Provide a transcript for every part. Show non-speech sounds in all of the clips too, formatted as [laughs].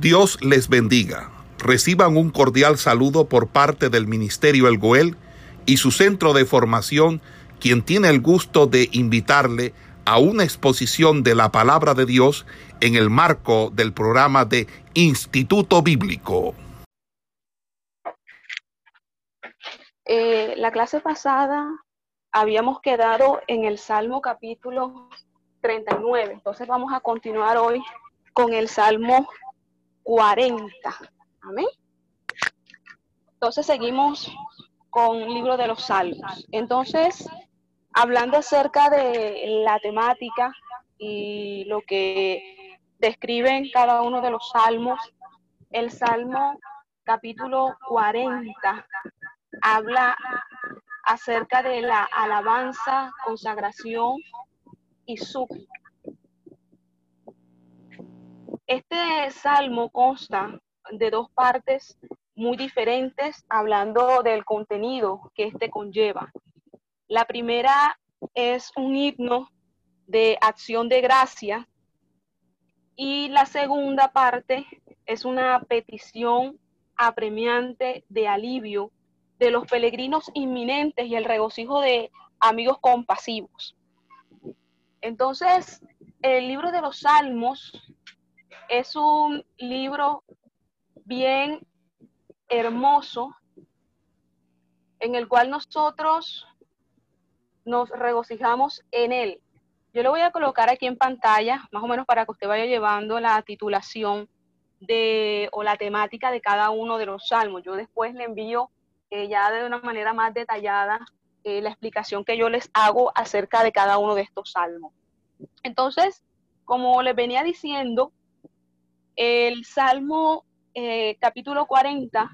Dios les bendiga. Reciban un cordial saludo por parte del Ministerio El Goel y su centro de formación, quien tiene el gusto de invitarle a una exposición de la palabra de Dios en el marco del programa de Instituto Bíblico. Eh, la clase pasada habíamos quedado en el Salmo capítulo 39, entonces vamos a continuar hoy con el Salmo 40. Amén. Entonces seguimos con el libro de los salmos. Entonces, hablando acerca de la temática y lo que describen cada uno de los salmos, el Salmo capítulo 40 habla acerca de la alabanza, consagración y súplica. Este salmo consta de dos partes muy diferentes hablando del contenido que este conlleva. La primera es un himno de acción de gracia y la segunda parte es una petición apremiante de alivio de los peregrinos inminentes y el regocijo de amigos compasivos. Entonces, el libro de los Salmos es un libro bien hermoso en el cual nosotros nos regocijamos en él. Yo lo voy a colocar aquí en pantalla, más o menos para que usted vaya llevando la titulación de o la temática de cada uno de los salmos. Yo después le envío eh, ya de una manera más detallada eh, la explicación que yo les hago acerca de cada uno de estos salmos. Entonces, como les venía diciendo, el Salmo eh, capítulo 40,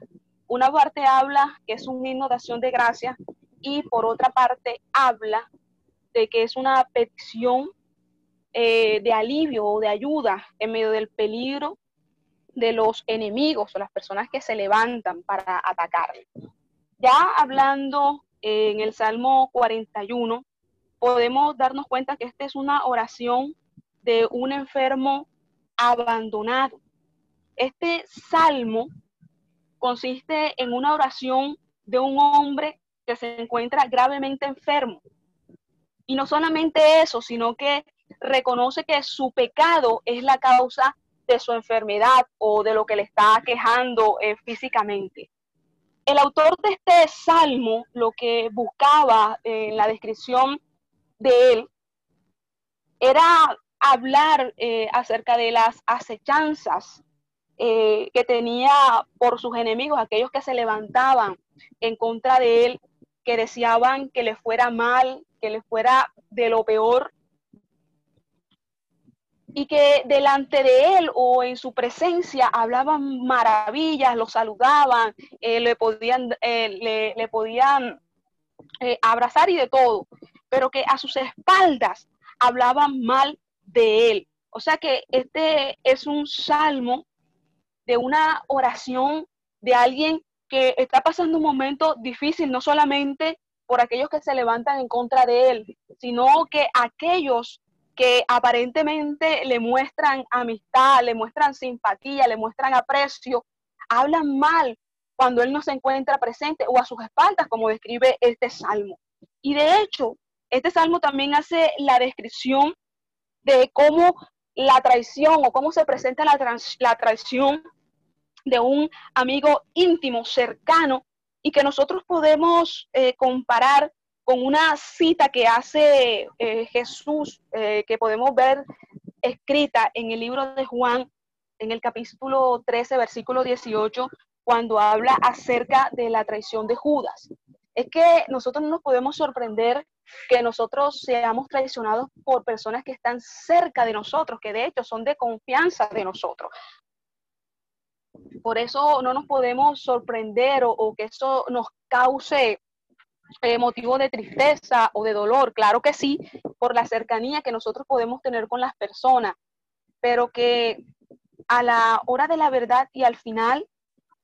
una parte habla que es un himno de de gracia y por otra parte habla de que es una petición eh, de alivio o de ayuda en medio del peligro de los enemigos o las personas que se levantan para atacar. Ya hablando en el Salmo 41, podemos darnos cuenta que esta es una oración de un enfermo abandonado. Este salmo consiste en una oración de un hombre que se encuentra gravemente enfermo. Y no solamente eso, sino que reconoce que su pecado es la causa de su enfermedad o de lo que le está quejando eh, físicamente. El autor de este salmo lo que buscaba en la descripción de él era hablar eh, acerca de las acechanzas eh, que tenía por sus enemigos, aquellos que se levantaban en contra de él, que deseaban que le fuera mal, que le fuera de lo peor, y que delante de él o en su presencia hablaban maravillas, lo saludaban, eh, le podían, le, le, podían abrazar y de todo, pero que a sus espaldas hablaban mal de él. O sea que este es un salmo de una oración de alguien que está pasando un momento difícil, no solamente por aquellos que se levantan en contra de él, sino que aquellos que aparentemente le muestran amistad, le muestran simpatía, le muestran aprecio, hablan mal cuando él no se encuentra presente o a sus espaldas, como describe este salmo. Y de hecho, este salmo también hace la descripción de cómo la traición o cómo se presenta la, la traición de un amigo íntimo, cercano, y que nosotros podemos eh, comparar con una cita que hace eh, Jesús, eh, que podemos ver escrita en el libro de Juan, en el capítulo 13, versículo 18, cuando habla acerca de la traición de Judas. Es que nosotros no nos podemos sorprender que nosotros seamos traicionados por personas que están cerca de nosotros, que de hecho son de confianza de nosotros. Por eso no nos podemos sorprender o, que eso nos cause eh, motivo de tristeza o de dolor. Claro que sí, por la cercanía que nosotros podemos tener con las personas, pero que a la hora de la verdad y al final,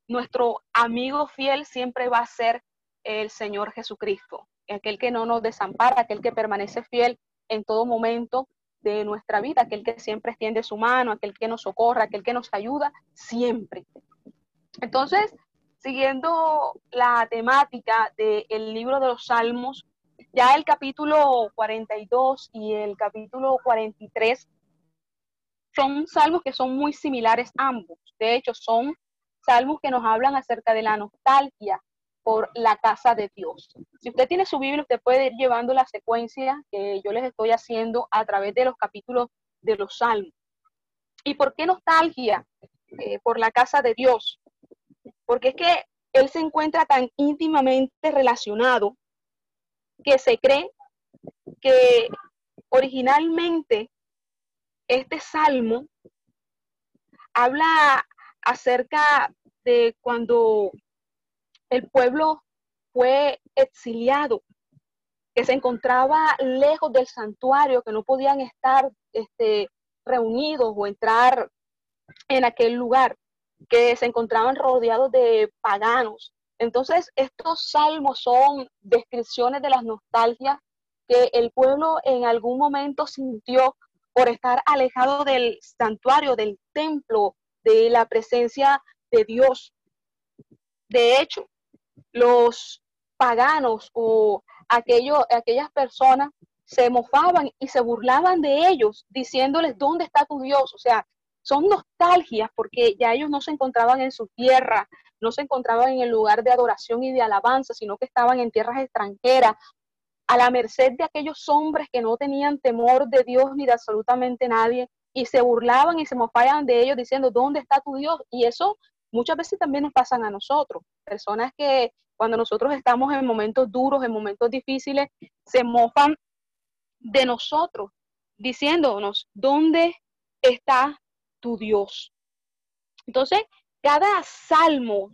nuestro amigo fiel siempre va a ser el Señor Jesucristo aquel que no nos desampara, aquel que permanece fiel en todo momento de nuestra vida, aquel que siempre extiende su mano, aquel que nos socorra, aquel que nos ayuda siempre. Entonces, siguiendo la temática del libro de los Salmos, ya el capítulo 42 y el capítulo 43 son salmos que son muy similares ambos. De hecho, son salmos que nos hablan acerca de la nostalgia por la casa de Dios. Si usted tiene su Biblia, usted puede ir llevando la secuencia que yo les estoy haciendo a través de los capítulos de los salmos. ¿Y por qué nostalgia eh, por la casa de Dios? Porque es que Él se encuentra tan íntimamente relacionado que se cree que originalmente este salmo habla acerca de cuando el pueblo fue exiliado, que se encontraba lejos del santuario, que no podían estar este, reunidos o entrar en aquel lugar, que se encontraban rodeados de paganos. Entonces, estos salmos son descripciones de las nostalgias que el pueblo en algún momento sintió por estar alejado del santuario, del templo, de la presencia de Dios. De hecho, los paganos o aquello, aquellas personas se mofaban y se burlaban de ellos, diciéndoles, ¿dónde está tu Dios? O sea, son nostalgias porque ya ellos no se encontraban en su tierra, no se encontraban en el lugar de adoración y de alabanza, sino que estaban en tierras extranjeras, a la merced de aquellos hombres que no tenían temor de Dios ni de absolutamente nadie, y se burlaban y se mofaban de ellos diciendo, ¿dónde está tu Dios? Y eso muchas veces también nos pasan a nosotros, personas que cuando nosotros estamos en momentos duros, en momentos difíciles, se mofan de nosotros, diciéndonos, ¿dónde está tu Dios? Entonces, cada salmo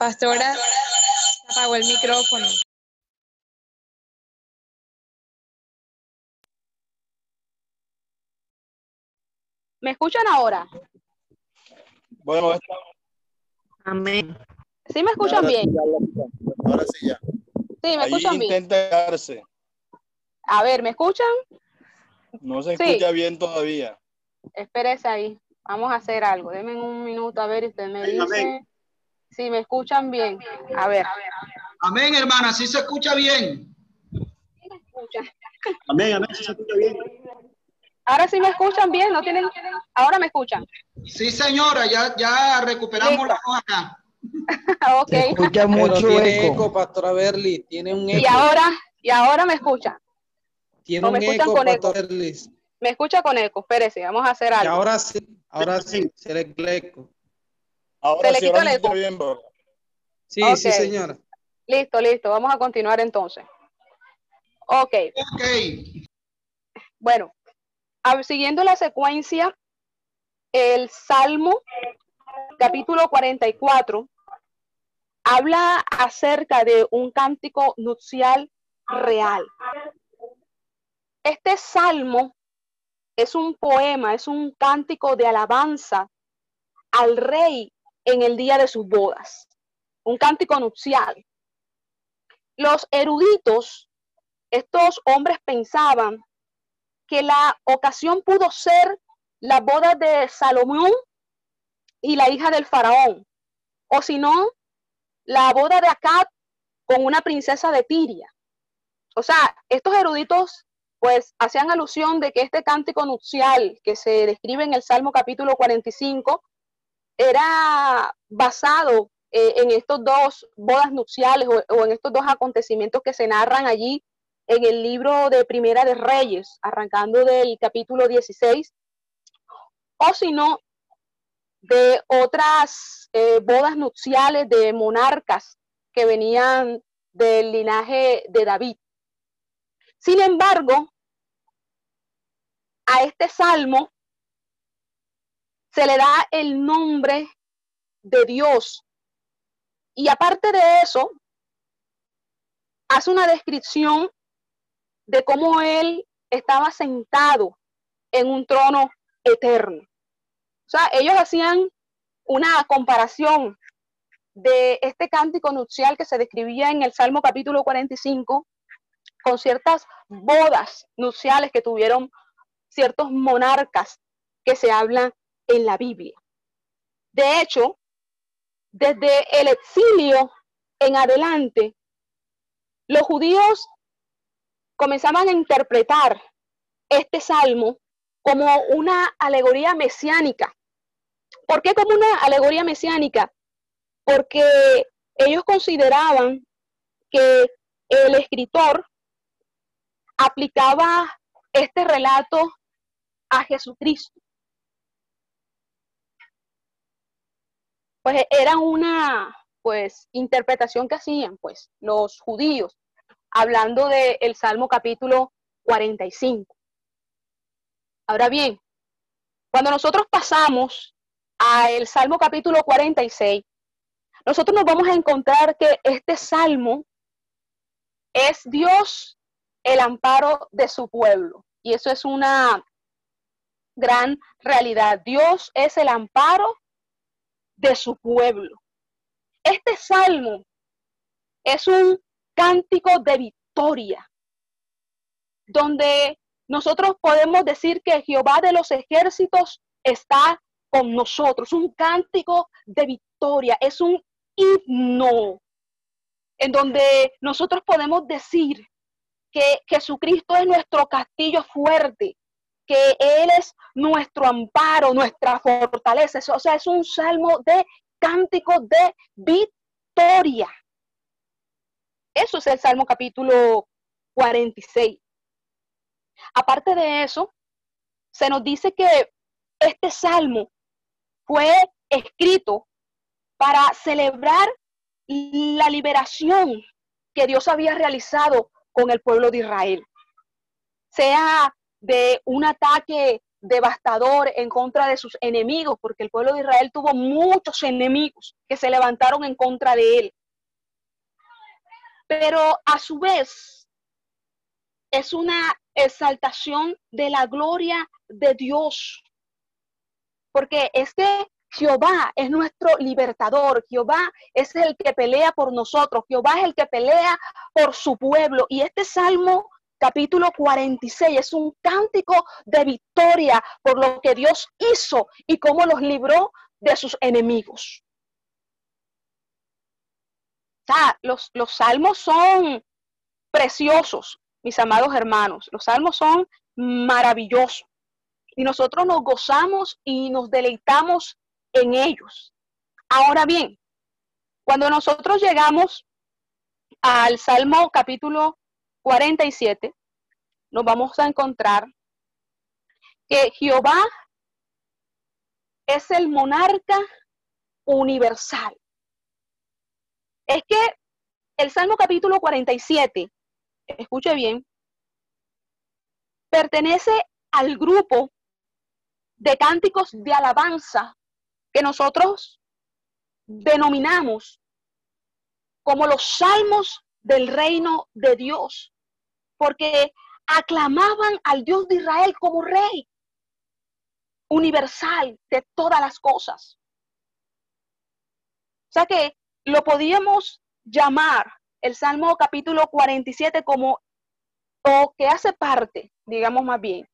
Pastora, apagó el micrófono. ¿Me escuchan ahora? Bueno, Amén. ¿Sí me escuchan bien? ahora sí ya. Sí, me Ahí escuchan bien. intenta quedarse. A ver, ¿me escuchan? No se Sí. escucha bien todavía. Espérese ahí. Vamos a hacer algo. Denme un minuto a ver y usted me dice amén. Si me escuchan bien. A ver. Amén, hermana, sí se escucha bien. ¿Sí me? Amén, amén, sí se escucha bien. Ahora sí me escuchan bien, no tienen. Ahora me escuchan. Sí, señora, ya, ya recuperamos la voz acá. [laughs] ok. Se escucha Pero mucho tiene eco. eco, pastora Berly, tiene un Y eco. ahora, y ahora me escuchan. tiene o me un escuchan eco, con eco. Berly. Me escucha con eco. Espérese, vamos a hacer Y algo. ahora sí, ahora sí, se le el eco. Ahora Se le sí, quitó el eco. bien. Sí, sí, señora. Listo, listo. Vamos a continuar entonces. Ok, Ok. bueno, siguiendo la secuencia, el Salmo capítulo 44 habla acerca de un cántico nupcial real. Este salmo es un poema, es un cántico de alabanza al rey en el día de sus bodas, un cántico nupcial. Los eruditos, estos hombres pensaban que la ocasión pudo ser la boda de Salomón y la hija del faraón, o si no, la boda de Acab con una princesa de Tiria. O sea, estos eruditos pues hacían alusión de que este cántico nupcial que se describe en el Salmo capítulo 45 era basado eh, en estos dos bodas nupciales o, en estos dos acontecimientos que se narran allí en el libro de Primera de Reyes, arrancando del capítulo 16, o si no, de otras eh, bodas nupciales de monarcas que venían del linaje de David. Sin embargo, a este salmo se le da el nombre de Dios. Y aparte de eso, hace una descripción de cómo él estaba sentado en un trono eterno. O sea, ellos hacían una comparación de este cántico nupcial que se describía en el Salmo capítulo 45 con ciertas bodas nupciales que tuvieron ciertos monarcas que se hablan en la Biblia. De hecho, desde el exilio en adelante, los judíos comenzaban a interpretar este salmo como una alegoría mesiánica. ¿Por qué como una alegoría mesiánica? Porque ellos consideraban que el escritor aplicaba este relato a Jesucristo. Pues era una pues interpretación que hacían pues los judíos hablando del Salmo capítulo 45. Ahora bien, cuando nosotros pasamos al Salmo capítulo 46, nosotros nos vamos a encontrar que este salmo es Dios el amparo de su pueblo. Y eso es una gran realidad. Dios es el amparo de su pueblo. Este salmo es un cántico de victoria, donde nosotros podemos decir que Jehová de los ejércitos está con nosotros. Un cántico de victoria, es un himno en donde nosotros podemos decir que Jesucristo es nuestro castillo fuerte, que Él es nuestro amparo, nuestra fortaleza. O sea, es un salmo de cántico de victoria. Eso es el Salmo capítulo 46. Aparte de eso, se nos dice que este salmo fue escrito para celebrar la liberación que Dios había realizado con el pueblo de Israel. Sea de un ataque devastador en contra de sus enemigos, porque el pueblo de Israel tuvo muchos enemigos que se levantaron en contra de él. Pero a su vez es una exaltación de la gloria de Dios, porque es que Jehová es nuestro libertador, Jehová es el que pelea por nosotros, Jehová es el que pelea por su pueblo. Y este salmo capítulo 46 es un cántico de victoria por lo que Dios hizo y cómo los libró de sus enemigos. Los, los salmos son preciosos, mis amados hermanos. Los salmos son maravillosos. Y nosotros nos gozamos y nos deleitamos en ellos. Ahora bien, cuando nosotros llegamos al Salmo capítulo 47, nos vamos a encontrar que Jehová es el monarca universal. Es que el Salmo capítulo 47, escuche bien, pertenece al grupo de cánticos de alabanza que nosotros denominamos como los salmos del reino de Dios, porque aclamaban al Dios de Israel como rey universal de todas las cosas. O sea que lo podíamos llamar el Salmo capítulo 47 como, o que hace parte, digamos más bien,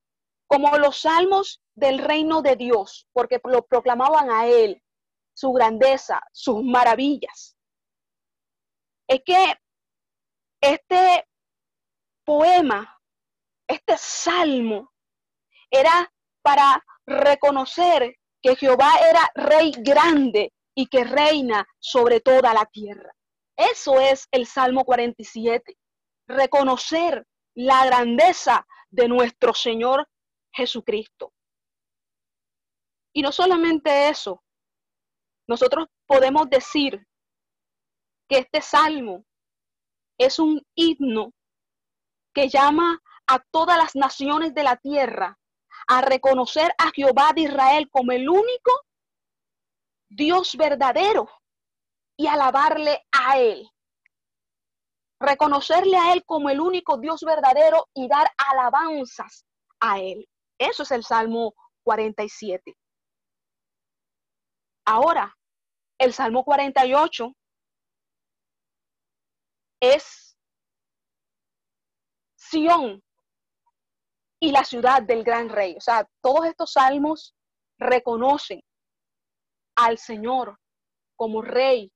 como los salmos del reino de Dios, porque lo proclamaban a Él, su grandeza, sus maravillas. Es que este poema, este salmo, era para reconocer que Jehová era rey grande y que reina sobre toda la tierra. Eso es el Salmo 47. Reconocer la grandeza de nuestro Señor Jesucristo. Y no solamente eso, nosotros podemos decir que este salmo es un himno que llama a todas las naciones de la tierra a reconocer a Jehová de Israel como el único Dios verdadero y alabarle a Él. Reconocerle a Él como el único Dios verdadero y dar alabanzas a Él. Eso es el Salmo 47. Ahora, el Salmo 48 es Sión y la ciudad del gran rey. O sea, todos estos salmos reconocen al Señor como rey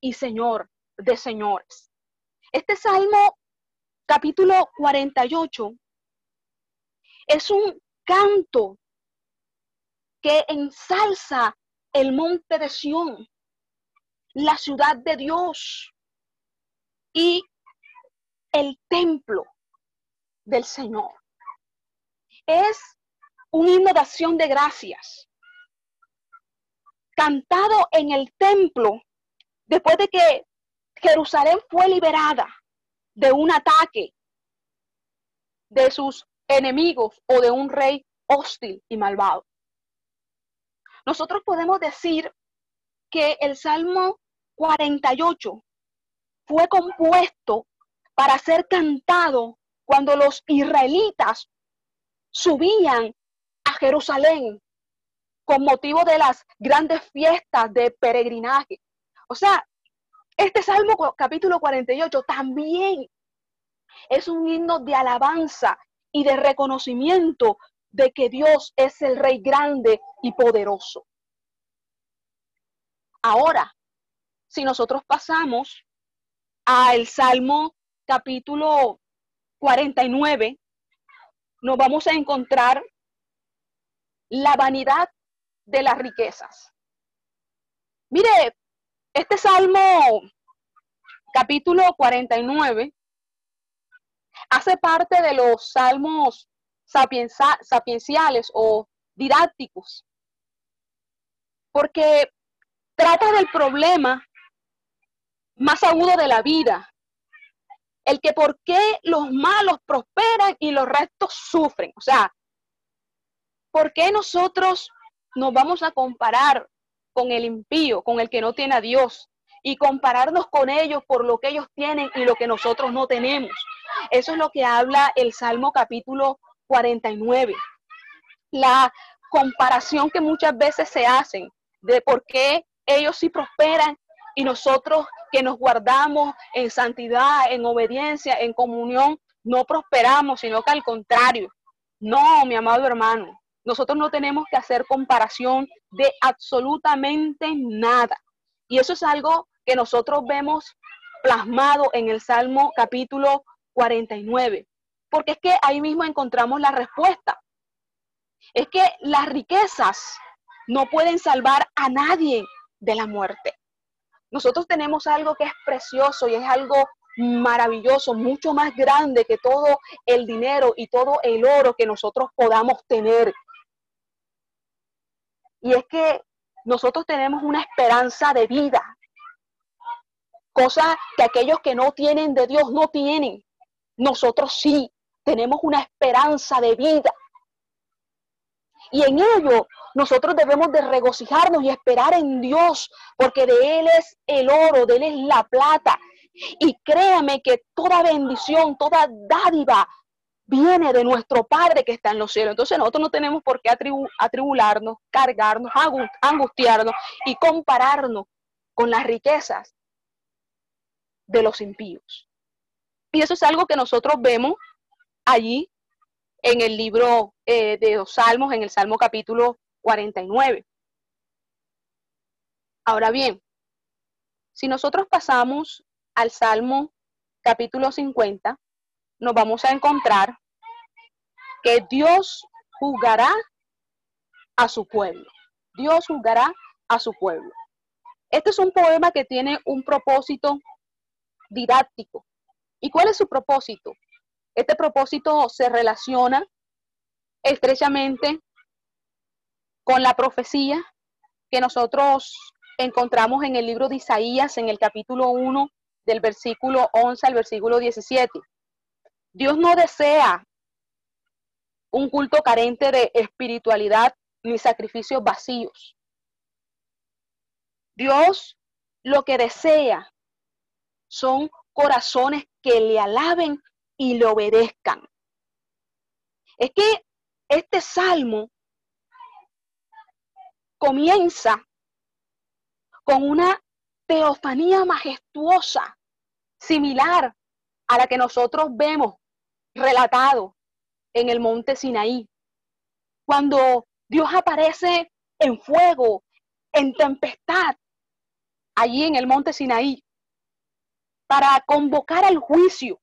y señor de señores. Este salmo capítulo 48 es un canto que ensalza el monte de Sión, la ciudad de Dios y el templo del Señor. Es un himno de acción de gracias, cantado en el templo después de que Jerusalén fue liberada de un ataque de sus enemigos o de un rey hostil y malvado. Nosotros podemos decir que el Salmo 48 fue compuesto para ser cantado cuando los israelitas subían a Jerusalén con motivo de las grandes fiestas de peregrinaje. O sea, este Salmo capítulo 48 también es un himno de alabanza y de reconocimiento de que Dios es el Rey grande y poderoso. Ahora, si nosotros pasamos al Salmo capítulo 49, nos vamos a encontrar la vanidad de las riquezas. Mire, este Salmo capítulo 49 hace parte de los salmos sapienciales o didácticos, porque trata del problema más agudo de la vida, el que por qué los malos prosperan y los restos sufren. O sea, ¿por qué nosotros nos vamos a comparar con el impío, con el que no tiene a Dios, y compararnos con ellos por lo que ellos tienen y lo que nosotros no tenemos. Eso es lo que habla el Salmo capítulo 49. La comparación que muchas veces se hacen de por qué ellos sí prosperan y nosotros que nos guardamos en santidad, en obediencia, en comunión, no prosperamos, sino que al contrario. No, mi amado hermano, nosotros no tenemos que hacer comparación de absolutamente nada. Y eso es algo que nosotros vemos plasmado en el Salmo capítulo 49, porque es que ahí mismo encontramos la respuesta. Es que las riquezas no pueden salvar a nadie de la muerte. Nosotros tenemos algo que es precioso y es algo maravilloso, mucho más grande que todo el dinero y todo el oro que nosotros podamos tener. Y es que nosotros tenemos una esperanza de vida Cosa que aquellos que no tienen de Dios no tienen. Nosotros sí tenemos una esperanza de vida. Y en ello nosotros debemos de regocijarnos y esperar en Dios, porque de Él es el oro, de Él es la plata. Y créame que toda bendición, toda dádiva viene de nuestro Padre que está en los cielos. Entonces nosotros no tenemos por qué atribularnos, cargarnos, angustiarnos y compararnos con las riquezas de los impíos. Y eso es algo que nosotros vemos allí en el libro eh, de los Salmos, en el Salmo capítulo 49. Ahora bien, si nosotros pasamos al Salmo capítulo 50, nos vamos a encontrar que Dios juzgará a su pueblo. Dios juzgará a su pueblo. Este es un poema que tiene un propósito didáctico. ¿Y cuál es su propósito? Este propósito se relaciona estrechamente con la profecía que nosotros encontramos en el libro de Isaías, en el capítulo 1, del versículo 11 al versículo 17. Dios no desea un culto carente de espiritualidad ni sacrificios vacíos. Dios lo que desea son corazones que le alaben y le obedezcan. Es que este salmo comienza con una teofanía majestuosa, similar a la que nosotros vemos relatado en el monte Sinaí. Cuando Dios aparece en fuego, en tempestad, allí en el monte Sinaí, para convocar al juicio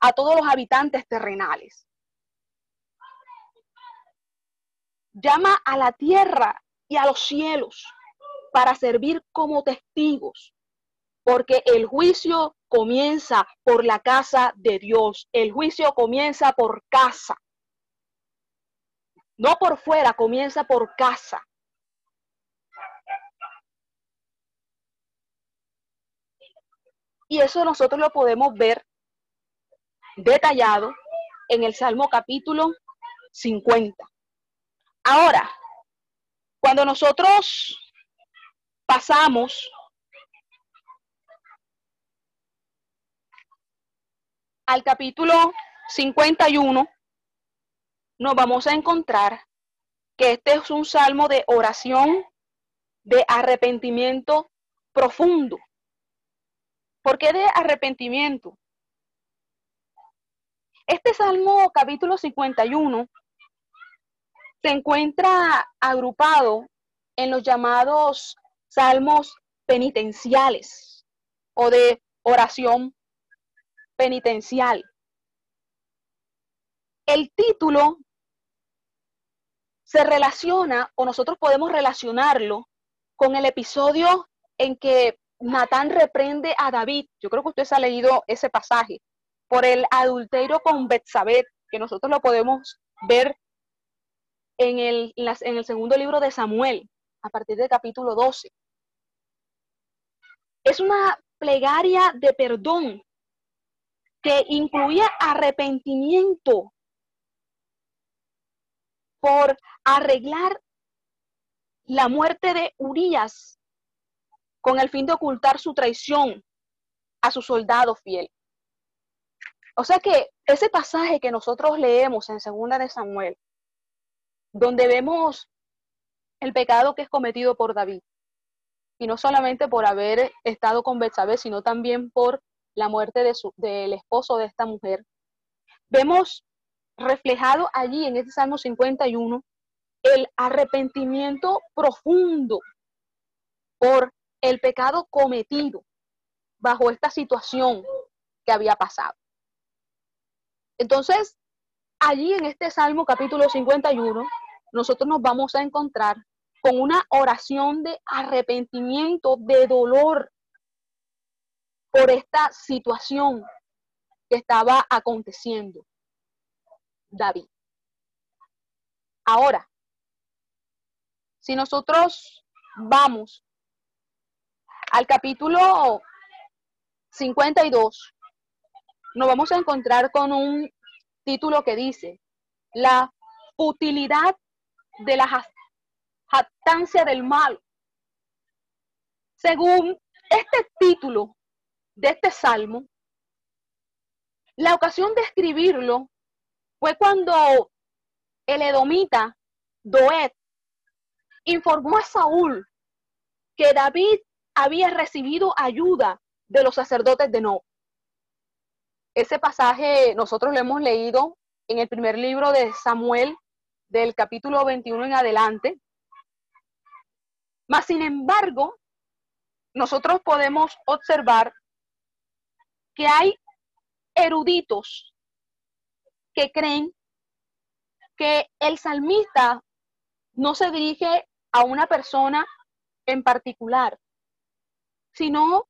a todos los habitantes terrenales. Llama a la tierra y a los cielos para servir como testigos, porque el juicio comienza por la casa de Dios, el juicio comienza por casa, no por fuera, comienza por casa. Y eso nosotros lo podemos ver detallado en el Salmo capítulo 50. Ahora, cuando nosotros pasamos al capítulo 51, nos vamos a encontrar que este es un salmo de oración, de arrepentimiento profundo. ¿Por qué de arrepentimiento? Este Salmo capítulo 51 se encuentra agrupado en los llamados salmos penitenciales o de oración penitencial. El título se relaciona o nosotros podemos relacionarlo con el episodio en que Natán reprende a David. Yo creo que usted se ha leído ese pasaje por el adulterio con Betsabé, que nosotros lo podemos ver en el, en el segundo libro de Samuel, a partir del capítulo 12. Es una plegaria de perdón que incluía arrepentimiento por arreglar la muerte de Urias con el fin de ocultar su traición a su soldado fiel. O sea que ese pasaje que nosotros leemos en Segunda de Samuel, donde vemos el pecado que es cometido por David, y no solamente por haber estado con Betsabé, sino también por la muerte de su, del esposo de esta mujer, vemos reflejado allí en este Salmo 51 el arrepentimiento profundo por el pecado cometido bajo esta situación que había pasado. Entonces, allí en este Salmo capítulo 51, nosotros nos vamos a encontrar con una oración de arrepentimiento, de dolor por esta situación que estaba aconteciendo David. Ahora, si nosotros vamos al capítulo 52 nos vamos a encontrar con un título que dice La futilidad de la jactancia del mal. Según este título de este salmo, la ocasión de escribirlo fue cuando el edomita Doed informó a Saúl que David había recibido ayuda de los sacerdotes de No. Ese pasaje nosotros lo hemos leído en el primer libro de Samuel, del capítulo 21 en adelante. Mas, sin embargo, nosotros podemos observar que hay eruditos que creen que el salmista no se dirige a una persona en particular, sino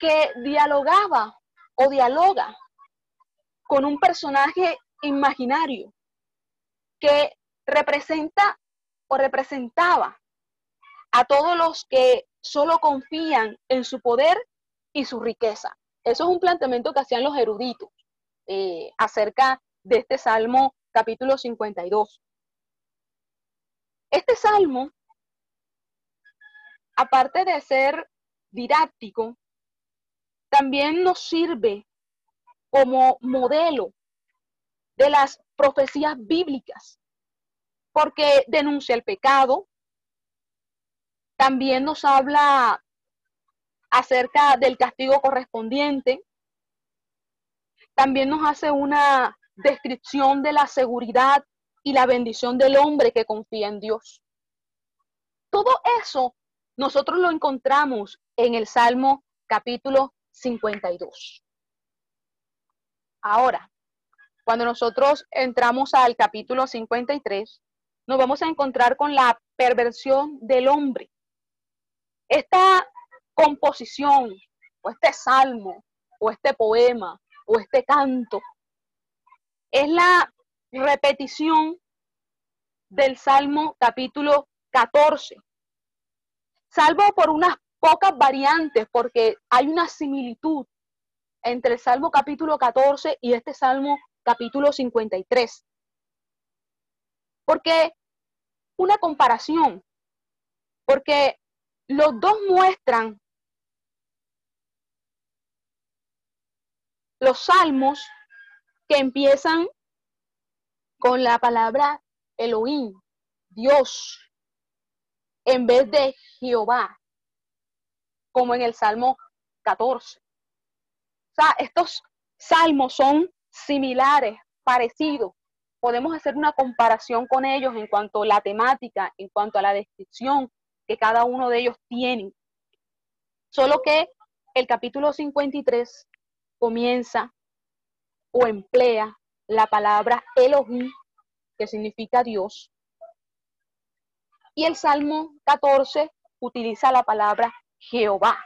que dialogaba o dialoga con un personaje imaginario que representa o representaba a todos los que solo confían en su poder y su riqueza. Eso es un planteamiento que hacían los eruditos eh, acerca de este Salmo capítulo 52. Este Salmo, aparte de ser didáctico, también nos sirve como modelo de las profecías bíblicas, porque denuncia el pecado, también nos habla acerca del castigo correspondiente, también nos hace una descripción de la seguridad y la bendición del hombre que confía en Dios. Todo eso nosotros lo encontramos en el Salmo capítulo 52. Ahora, cuando nosotros entramos al capítulo 53, nos vamos a encontrar con la perversión del hombre. Esta composición, o este salmo, o este poema, o este canto, es la repetición del Salmo capítulo 14, salvo por unas pocas variantes, porque hay una similitud entre el Salmo capítulo 14 y este Salmo capítulo 53. Porque una comparación, porque los dos muestran los salmos que empiezan con la palabra Elohim, Dios, en vez de Jehová, como en el Salmo 14. O sea, estos salmos son similares, parecidos. Podemos hacer una comparación con ellos en cuanto a la temática, en cuanto a la descripción que cada uno de ellos tiene. Solo que el capítulo 53 comienza o emplea la palabra Elohim, que significa Dios. Y el Salmo 14 utiliza la palabra Jehová,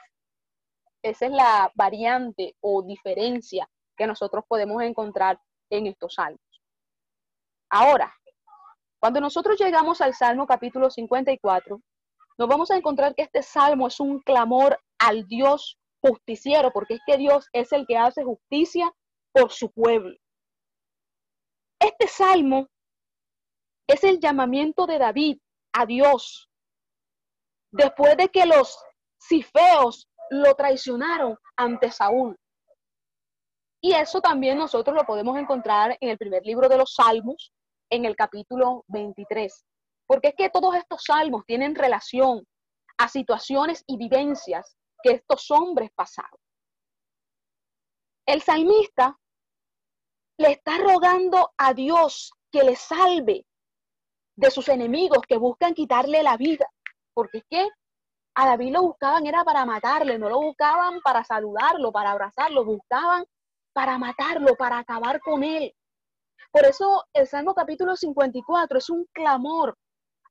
esa es la variante o diferencia que nosotros podemos encontrar en estos salmos. Ahora, cuando nosotros llegamos al Salmo capítulo 54, nos vamos a encontrar que este salmo es un clamor al Dios justiciero, porque es que Dios es el que hace justicia por su pueblo. Este salmo es el llamamiento de David a Dios después de que los cifeos lo traicionaron ante Saúl. Y eso también nosotros lo podemos encontrar en el primer libro de los Salmos, en el capítulo 23. Porque es que todos estos salmos tienen relación a situaciones y vivencias que estos hombres pasaron. El salmista le está rogando a Dios que le salve de sus enemigos que buscan quitarle la vida. Porque es que a David lo buscaban era para matarle, no lo buscaban para saludarlo, para abrazarlo, buscaban para matarlo, para acabar con él. Por eso el Salmo capítulo 54 es un clamor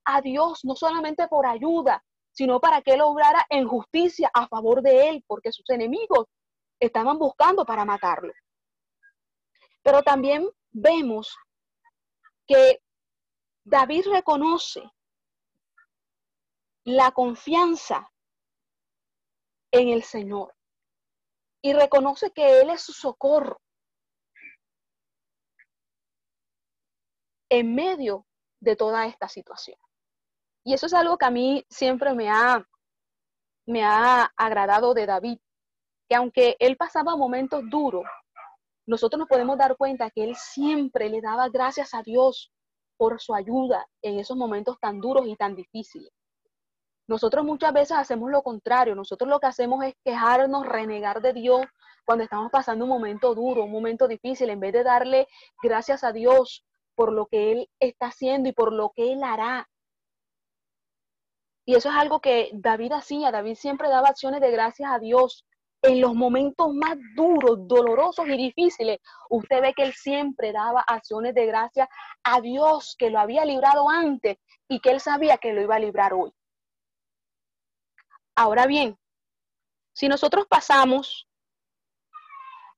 a Dios, no solamente por ayuda, sino para que él obrara en justicia a favor de él, porque sus enemigos estaban buscando para matarlo. Pero también vemos que David reconoce la confianza en el Señor. Y reconoce que Él es su socorro en medio de toda esta situación. Y eso es algo que a mí siempre me ha, me ha agradado de David, que aunque él pasaba momentos duros, nosotros nos podemos dar cuenta que él siempre le daba gracias a Dios por su ayuda en esos momentos tan duros y tan difíciles. Nosotros muchas veces hacemos lo contrario, nosotros lo que hacemos es quejarnos, renegar de Dios cuando estamos pasando un momento duro, un momento difícil, en vez de darle gracias a Dios por lo que Él está haciendo y por lo que Él hará. Y eso es algo que David hacía. David siempre daba acciones de gracias a Dios en los momentos más duros, dolorosos y difíciles. Usted ve que él siempre daba acciones de gracias a Dios que lo había librado antes y que él sabía que lo iba a librar hoy. Ahora bien, si nosotros pasamos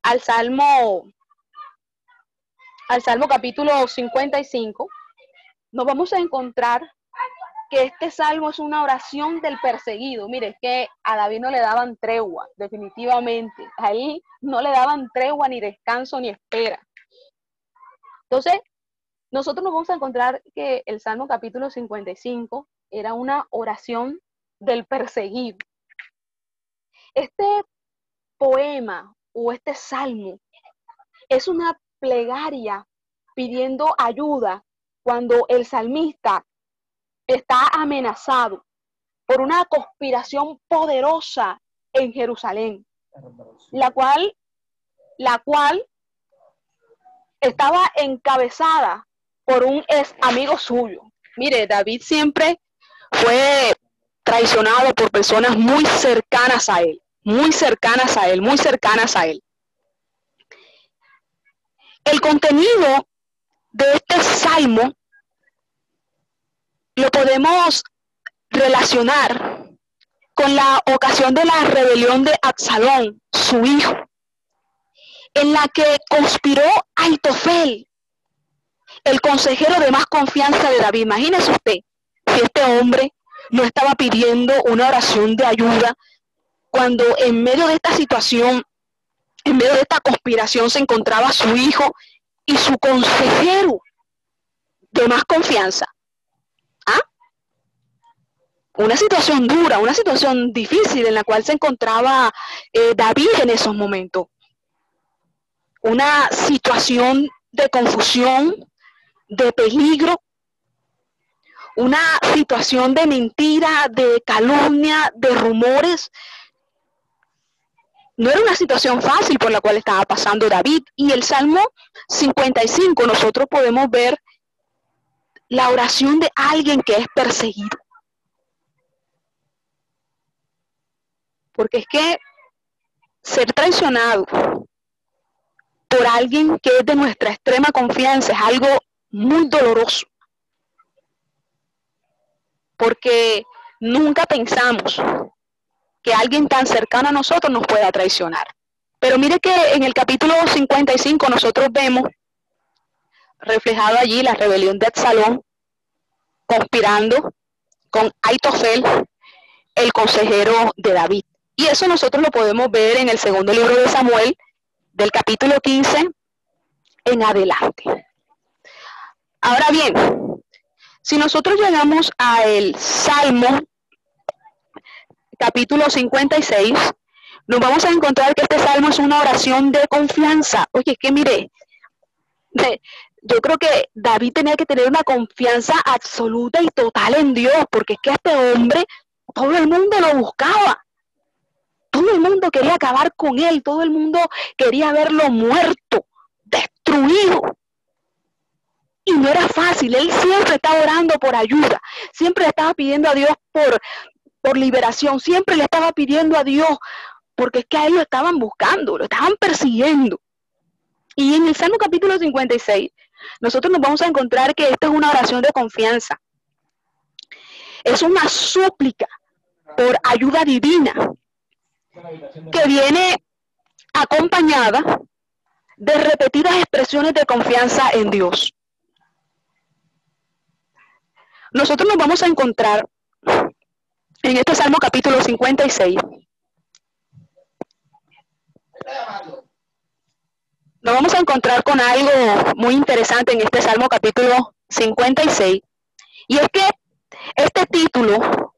al Salmo al Salmo capítulo 55, nos vamos a encontrar que este salmo es una oración del perseguido. Mire, es que a David no le daban tregua, definitivamente. A él no le daban tregua, ni descanso, ni espera. Entonces, nosotros nos vamos a encontrar que el Salmo capítulo 55 era una oración del perseguido. Este poema o este salmo es una plegaria pidiendo ayuda cuando el salmista está amenazado por una conspiración poderosa en Jerusalén, la cual, la cual estaba encabezada por un ex amigo suyo. Mire, David siempre fue traicionado por personas muy cercanas a él, muy cercanas a él, muy cercanas a él. El contenido de este salmo lo podemos relacionar con la ocasión de la rebelión de Absalón, su hijo, en la que conspiró Aitofel, el consejero de más confianza de David. Imagínese usted si este hombre no estaba pidiendo una oración de ayuda cuando en medio de esta situación, en medio de esta conspiración se encontraba su hijo y su consejero de más confianza. Una situación dura, una situación difícil en la cual se encontraba eh, David en esos momentos. Una situación de confusión, de peligro, una situación de mentira, de calumnia, de rumores. No era una situación fácil por la cual estaba pasando David. Y el Salmo 55 nosotros podemos ver la oración de alguien que es perseguido. Porque es que ser traicionado por alguien que es de nuestra extrema confianza es algo muy doloroso. Porque nunca pensamos que alguien tan cercano a nosotros nos pueda traicionar. Pero mire que en el capítulo 55 nosotros vemos reflejado allí la rebelión de Absalón, conspirando con Aitofel, el consejero de David. Y eso nosotros lo podemos ver en el segundo libro de Samuel, del capítulo 15 en adelante. Ahora bien, si nosotros llegamos al Salmo capítulo 56, nos vamos a encontrar que este salmo es una oración de confianza. Oye, que mire, yo creo que David tenía que tener una confianza absoluta y total en Dios, porque es que a este hombre todo el mundo lo buscaba. Todo el mundo quería acabar con él, todo el mundo quería verlo muerto, destruido. Y no era fácil, él siempre estaba orando por ayuda, siempre estaba pidiendo a Dios por, por liberación, siempre le estaba pidiendo a Dios, porque es que a él lo estaban buscando, lo estaban persiguiendo. Y en el Salmo capítulo 56, nosotros nos vamos a encontrar que esta es una oración de confianza. Es una súplica por ayuda divina que viene acompañada de repetidas expresiones de confianza en Dios. Nosotros nos vamos a encontrar en este Salmo capítulo 56 nos vamos a encontrar con algo muy interesante en este Salmo capítulo 56. Y es que este título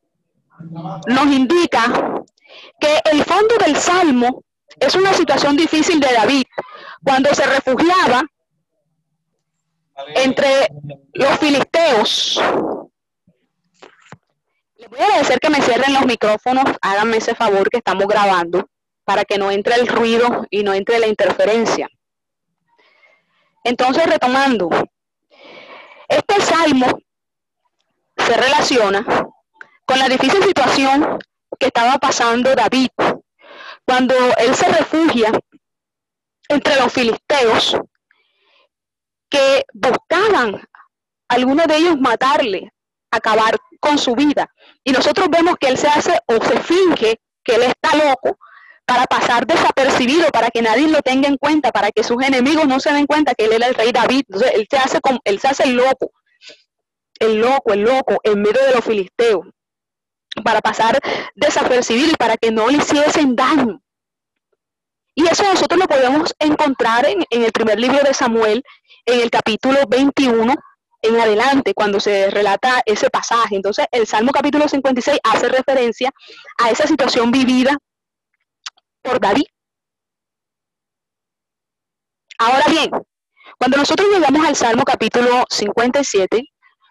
nos indica que el fondo del Salmo es una situación difícil de David cuando se refugiaba entre los filisteos. Les voy a agradecer que me cierren los micrófonos, háganme ese favor que estamos grabando para que no entre el ruido y no entre la interferencia. Entonces, retomando, este salmo se relaciona con la difícil situación que estaba pasando David cuando él se refugia entre los filisteos que buscaban algunos de ellos matarle, acabar con su vida. Y nosotros vemos que él se hace o se finge que él está loco para pasar desapercibido, para que nadie lo tenga en cuenta, para que sus enemigos no se den cuenta que él era el rey David. Entonces, él se hace, él se hace el loco, el loco, el loco, en medio de los filisteos, para pasar desapercibido y para que no le hiciesen daño. Y eso nosotros lo podemos encontrar en, en el primer libro de Samuel, en el capítulo 21, en adelante, cuando se relata ese pasaje. Entonces, el Salmo capítulo 56 hace referencia a esa situación vivida por David. Ahora bien, cuando nosotros llegamos al Salmo capítulo 57,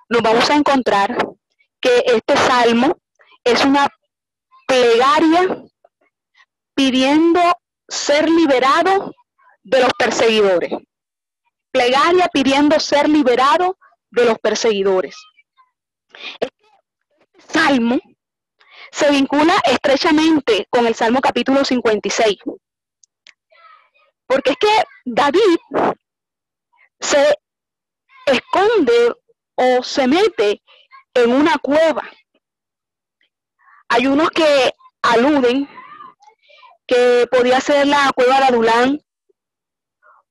nos vamos a encontrar que este salmo es una plegaria pidiendo ser liberado de los perseguidores. Plegaria pidiendo ser liberado de los perseguidores. Este salmo se vincula estrechamente con el Salmo capítulo 56. Porque es que David se esconde o se mete en una cueva. Hay unos que aluden que podía ser la cueva de Adulán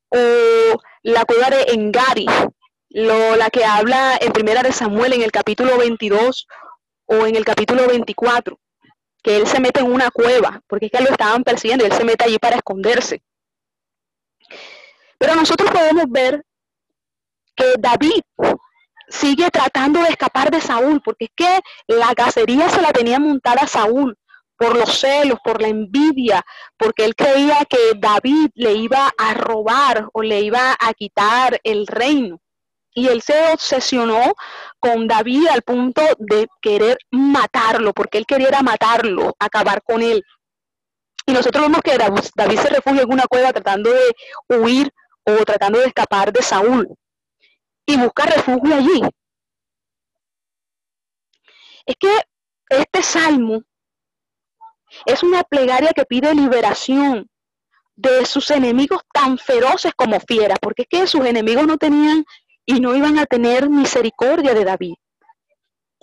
o la cueva de Engari, lo, la que habla en primera de Samuel en el capítulo 22 o en el capítulo 24, que él se mete en una cueva, porque es que lo estaban persiguiendo y él se mete allí para esconderse. Pero nosotros podemos ver que David sigue tratando de escapar de Saúl, porque es que la cacería se la tenía montada Saúl por los celos, por la envidia, porque él creía que David le iba a robar o le iba a quitar el reino. Y él se obsesionó con David al punto de querer matarlo, porque él quería matarlo, acabar con él. Y nosotros vemos que David se refugia en una cueva tratando de huir o tratando de escapar de Saúl y busca refugio allí. Es que este salmo es una plegaria que pide liberación de sus enemigos tan feroces como fieras, porque es que sus enemigos no tenían y no iban a tener misericordia de David.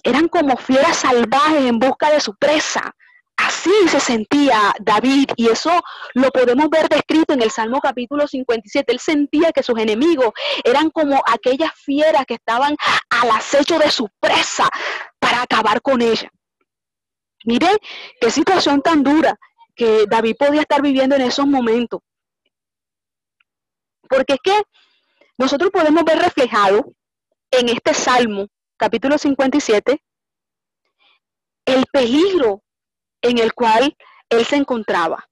Eran como fieras salvajes en busca de su presa. Así se sentía David y eso lo podemos ver descrito en el Salmo capítulo 57. Él sentía que sus enemigos eran como aquellas fieras que estaban al acecho de su presa para acabar con ella. Miren qué situación tan dura que David podía estar viviendo en esos momentos. Porque es que nosotros podemos ver reflejado en este Salmo, capítulo 57, el peligro en el cual él se encontraba.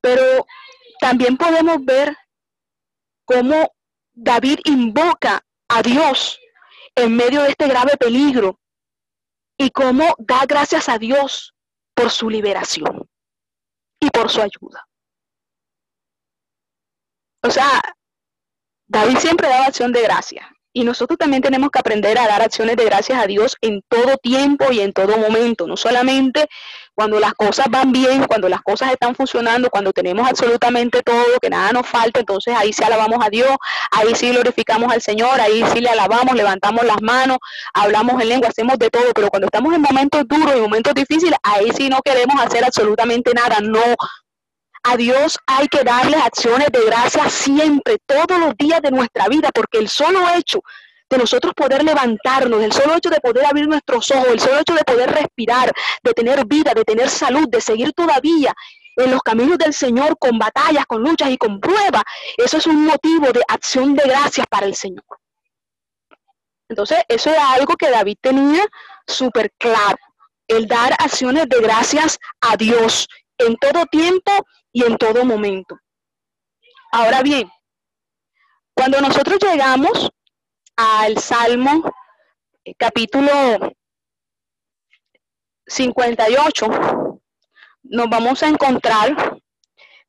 Pero también podemos ver cómo David invoca a Dios en medio de este grave peligro y cómo da gracias a Dios por su liberación y por su ayuda. O sea, David siempre daba acción de gracia. Y nosotros también tenemos que aprender a dar acciones de gracias a Dios en todo tiempo y en todo momento, no solamente cuando las cosas van bien, cuando las cosas están funcionando, cuando tenemos absolutamente todo, que nada nos falta, entonces ahí sí alabamos a Dios, ahí sí glorificamos al Señor, ahí sí le alabamos, levantamos las manos, hablamos en lengua, hacemos de todo, pero cuando estamos en momentos duros, en momentos difíciles, ahí sí no queremos hacer absolutamente nada, no, a Dios hay que darle acciones de gracia siempre, todos los días de nuestra vida, porque el solo hecho de nosotros poder levantarnos, el solo hecho de poder abrir nuestros ojos, el solo hecho de poder respirar, de tener vida, de tener salud, de seguir todavía en los caminos del Señor con batallas, con luchas y con pruebas, eso es un motivo de acción de gracias para el Señor. Entonces, eso era algo que David tenía súper claro, el dar acciones de gracias a Dios en todo tiempo y en todo momento. Ahora bien, cuando nosotros llegamos al Salmo eh, capítulo 58, nos vamos a encontrar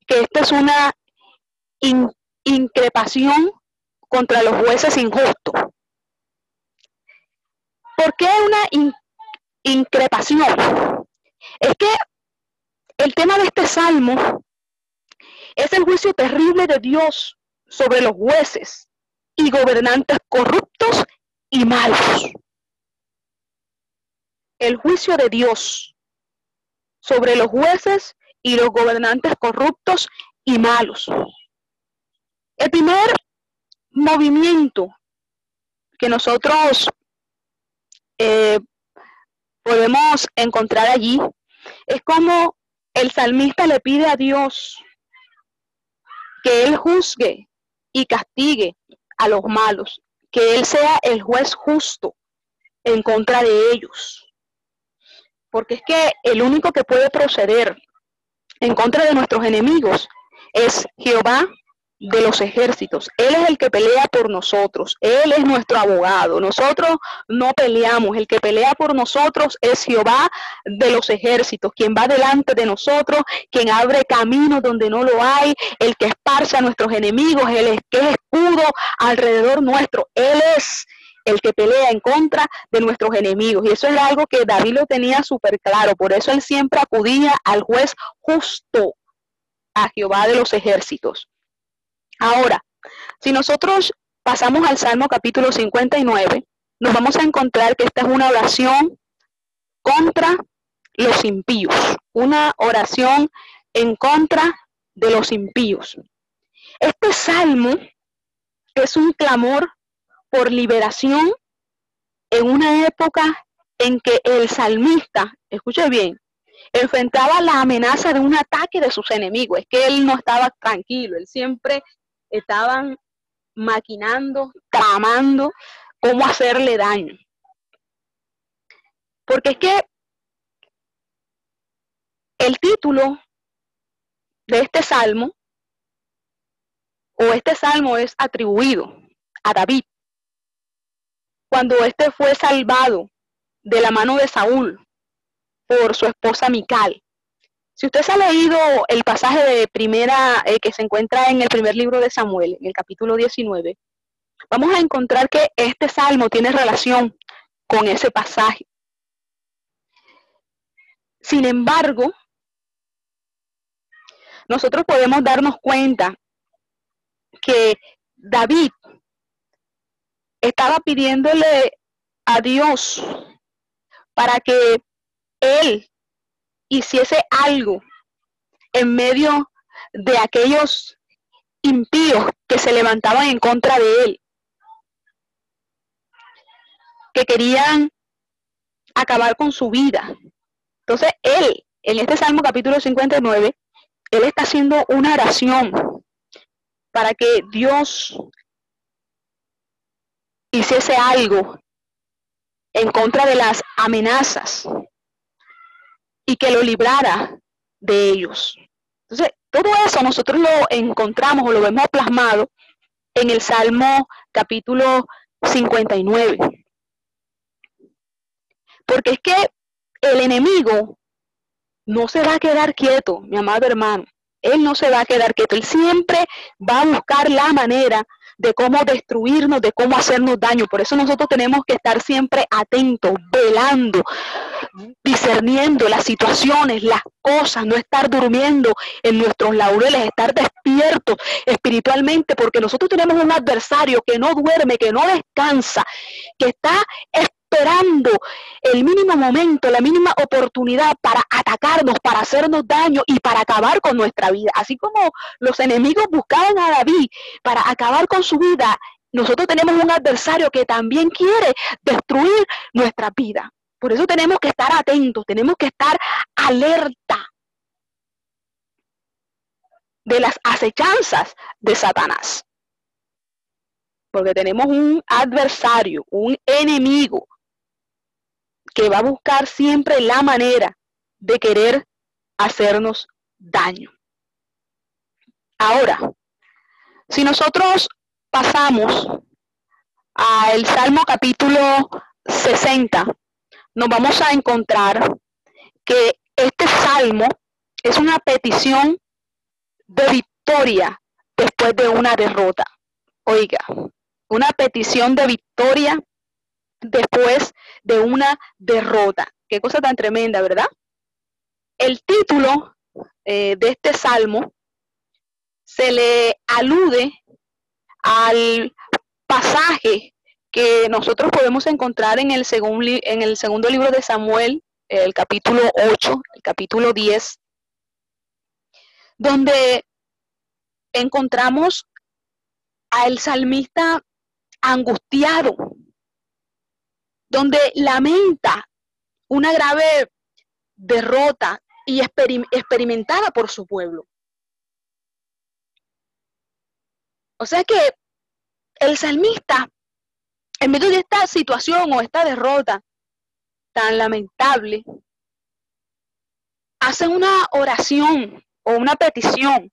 que esta es una increpación contra los jueces injustos. ¿Por qué una increpación? Es que el tema de este salmo es el juicio terrible de Dios sobre los jueces y gobernantes corruptos y malos. El juicio de Dios sobre los jueces y los gobernantes corruptos y malos. El primer movimiento que nosotros eh, podemos encontrar allí es como el salmista le pide a Dios que Él juzgue y castigue a los malos, que Él sea el juez justo en contra de ellos. Porque es que el único que puede proceder en contra de nuestros enemigos es Jehová de los ejércitos. Él es el que pelea por nosotros. Él es nuestro abogado. Nosotros no peleamos. El que pelea por nosotros es Jehová de los ejércitos, quien va delante de nosotros, quien abre caminos donde no lo hay, el que esparce a nuestros enemigos, el que es escudo alrededor nuestro. Él es el que pelea en contra de nuestros enemigos. Y eso es algo que David lo tenía súper claro. Por eso él siempre acudía al juez justo, a Jehová de los ejércitos. Ahora, si nosotros pasamos al Salmo capítulo 59, nos vamos a encontrar que esta es una oración contra los impíos, una oración en contra de los impíos. Este salmo es un clamor por liberación en una época en que el salmista, escuche bien, enfrentaba la amenaza de un ataque de sus enemigos. Es que él no estaba tranquilo, él siempre estaban maquinando, tramando cómo hacerle daño. Porque es que el título de este salmo, o este salmo es atribuido a David, cuando éste fue salvado de la mano de Saúl por su esposa Mical. Si usted se ha leído el pasaje de primera eh, que se encuentra en el primer libro de Samuel, en el capítulo 19, vamos a encontrar que este salmo tiene relación con ese pasaje. Sin embargo, nosotros podemos darnos cuenta que David estaba pidiéndole a Dios para que él hiciese algo en medio de aquellos impíos que se levantaban en contra de él, que querían acabar con su vida. Entonces, él, en este Salmo capítulo 59, él está haciendo una oración para que Dios hiciese algo en contra de las amenazas y que lo librara de ellos. Entonces, todo eso nosotros lo encontramos o lo vemos plasmado en el Salmo capítulo 59. Porque es que el enemigo no se va a quedar quieto, mi amado hermano. Él no se va a quedar quieto. Él siempre va a buscar la manera de cómo destruirnos, de cómo hacernos daño. Por eso nosotros tenemos que estar siempre atentos, velando, discerniendo las situaciones, las cosas, no estar durmiendo en nuestros laureles, estar despiertos espiritualmente, porque nosotros tenemos un adversario que no duerme, que no descansa, que está esperando el mínimo momento, la mínima oportunidad para atacarnos, para hacernos daño y para acabar con nuestra vida. Así como los enemigos buscaban a David para acabar con su vida, nosotros tenemos un adversario que también quiere destruir nuestra vida. Por eso tenemos que estar atentos, tenemos que estar alerta. de las acechanzas de Satanás. Porque tenemos un adversario, un enemigo que va a buscar siempre la manera de querer hacernos daño. Ahora, si nosotros pasamos al Salmo capítulo 60, nos vamos a encontrar que este salmo es una petición de victoria después de una derrota. Oiga, una petición de victoria después de una derrota. Qué cosa tan tremenda, ¿verdad? El título eh, de este salmo se le alude al pasaje que nosotros podemos encontrar en el, en el segundo libro de Samuel, el capítulo 8, el capítulo 10, donde encontramos al salmista angustiado, donde lamenta una grave derrota y experimentada por su pueblo. O sea que el salmista, en medio de esta situación o esta derrota tan lamentable, hace una oración o una petición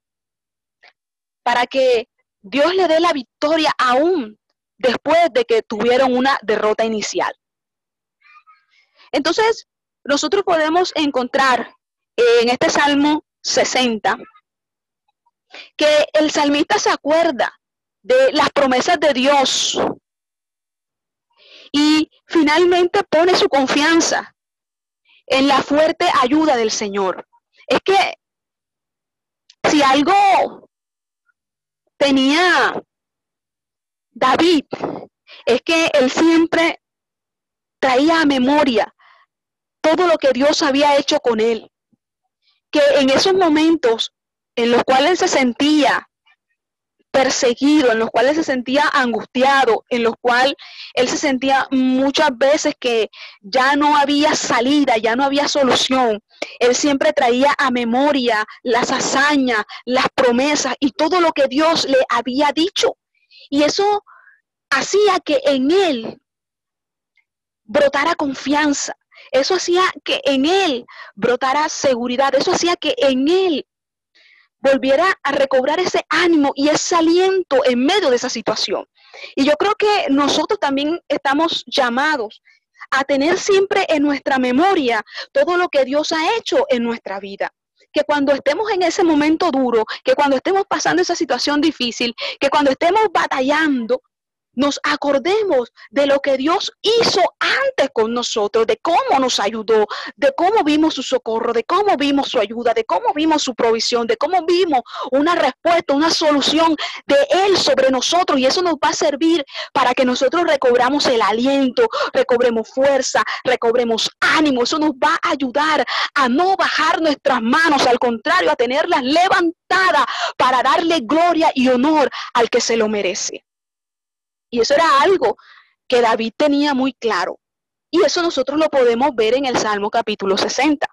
para que Dios le dé la victoria aún después de que tuvieron una derrota inicial. Entonces, nosotros podemos encontrar en este Salmo 60 que el salmista se acuerda de las promesas de Dios y finalmente pone su confianza en la fuerte ayuda del Señor. Es que si algo tenía David, es que él siempre traía a memoria todo lo que Dios había hecho con él. Que en esos momentos en los cuales se sentía perseguido, en los cuales se sentía angustiado, en los cuales él se sentía muchas veces que ya no había salida, ya no había solución. Él siempre traía a memoria las hazañas, las promesas y todo lo que Dios le había dicho. Y eso hacía que en él brotara confianza. Eso hacía que en él brotara seguridad. Eso hacía que en él volviera a recobrar ese ánimo y ese aliento en medio de esa situación. Y yo creo que nosotros también estamos llamados a tener siempre en nuestra memoria todo lo que Dios ha hecho en nuestra vida. Que cuando estemos en ese momento duro, que cuando estemos pasando esa situación difícil, que cuando estemos batallando, nos acordemos de lo que Dios hizo antes con nosotros, de cómo nos ayudó, de cómo vimos su socorro, de cómo vimos su ayuda, de cómo vimos su provisión, de cómo vimos una respuesta, una solución de Él sobre nosotros. Y eso nos va a servir para que nosotros recobramos el aliento, recobremos fuerza, recobremos ánimo. Eso nos va a ayudar a no bajar nuestras manos, al contrario, a tenerlas levantadas para darle gloria y honor al que se lo merece. Y eso era algo que David tenía muy claro. Y eso nosotros lo podemos ver en el Salmo capítulo 60.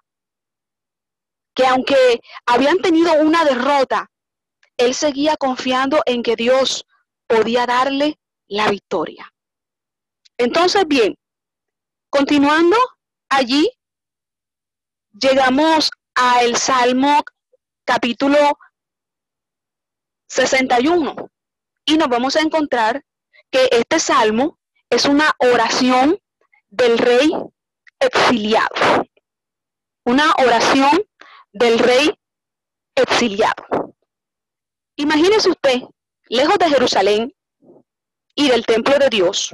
Que aunque habían tenido una derrota, él seguía confiando en que Dios podía darle la victoria. Entonces, bien, continuando allí, llegamos al Salmo capítulo 61 y nos vamos a encontrar que este salmo es una oración del rey exiliado. Una oración del rey exiliado. Imagínese usted, lejos de Jerusalén y del templo de Dios,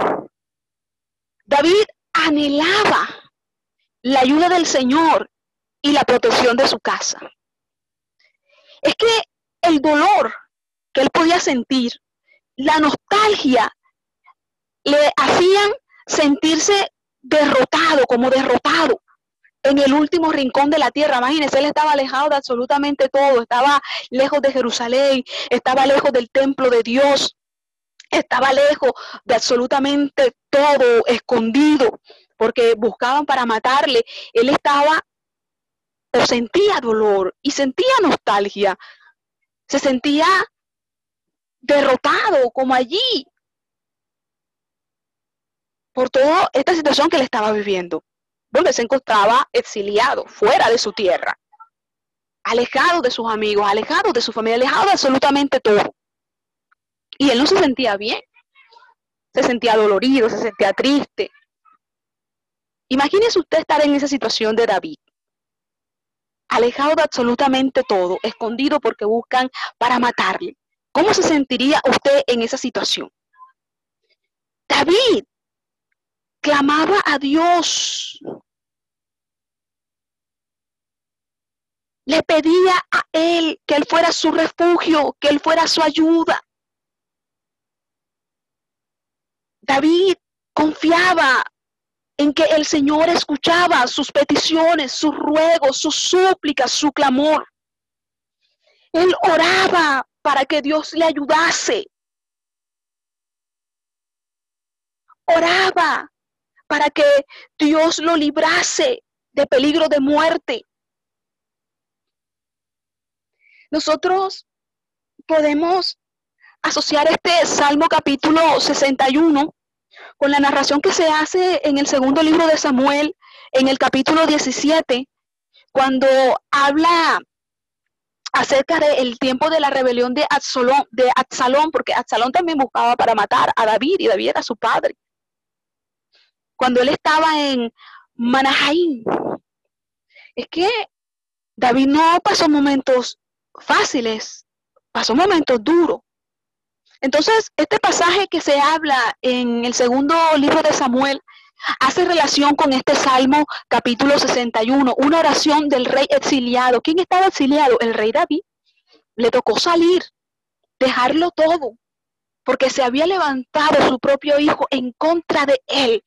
David anhelaba la ayuda del Señor y la protección de su casa. Es que el dolor que él podía sentir, la nostalgia le hacían sentirse derrotado, como derrotado en el último rincón de la tierra. Imagínense, él estaba alejado de absolutamente todo, estaba lejos de Jerusalén, estaba lejos del templo de Dios, estaba lejos de absolutamente todo, escondido, porque buscaban para matarle. Él estaba o sentía dolor y sentía nostalgia. Se sentía derrotado como allí por toda esta situación que le estaba viviendo, donde se encontraba exiliado, fuera de su tierra, alejado de sus amigos, alejado de su familia, alejado de absolutamente todo. Y él no se sentía bien, se sentía dolorido, se sentía triste. Imagínese usted estar en esa situación de David, alejado de absolutamente todo, escondido porque buscan para matarle. ¿Cómo se sentiría usted en esa situación? David clamaba a Dios. Le pedía a Él que Él fuera su refugio, que Él fuera su ayuda. David confiaba en que el Señor escuchaba sus peticiones, sus ruegos, sus súplicas, su clamor. Él oraba para que Dios le ayudase. Oraba para que Dios lo librase de peligro de muerte. Nosotros podemos asociar este Salmo capítulo 61 con la narración que se hace en el segundo libro de Samuel, en el capítulo 17, cuando habla acerca del tiempo de la rebelión de Absalón, de Absalón, porque Absalón también buscaba para matar a David y David era su padre. Cuando él estaba en Manahaim, es que David no pasó momentos fáciles, pasó momentos duros. Entonces, este pasaje que se habla en el segundo libro de Samuel hace relación con este Salmo capítulo 61, una oración del rey exiliado. ¿Quién estaba exiliado? El rey David. Le tocó salir, dejarlo todo, porque se había levantado su propio hijo en contra de él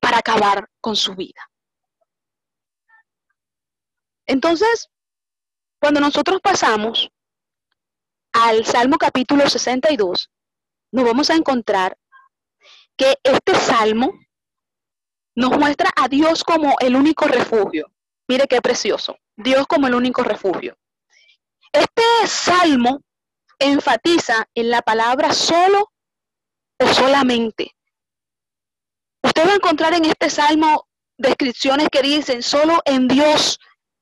para acabar con su vida. Entonces, cuando nosotros pasamos al Salmo capítulo 62, nos vamos a encontrar que este Salmo nos muestra a Dios como el único refugio. Mire qué precioso. Dios como el único refugio. Este salmo enfatiza en la palabra solo o solamente. Usted va a encontrar en este salmo descripciones que dicen, solo en Dios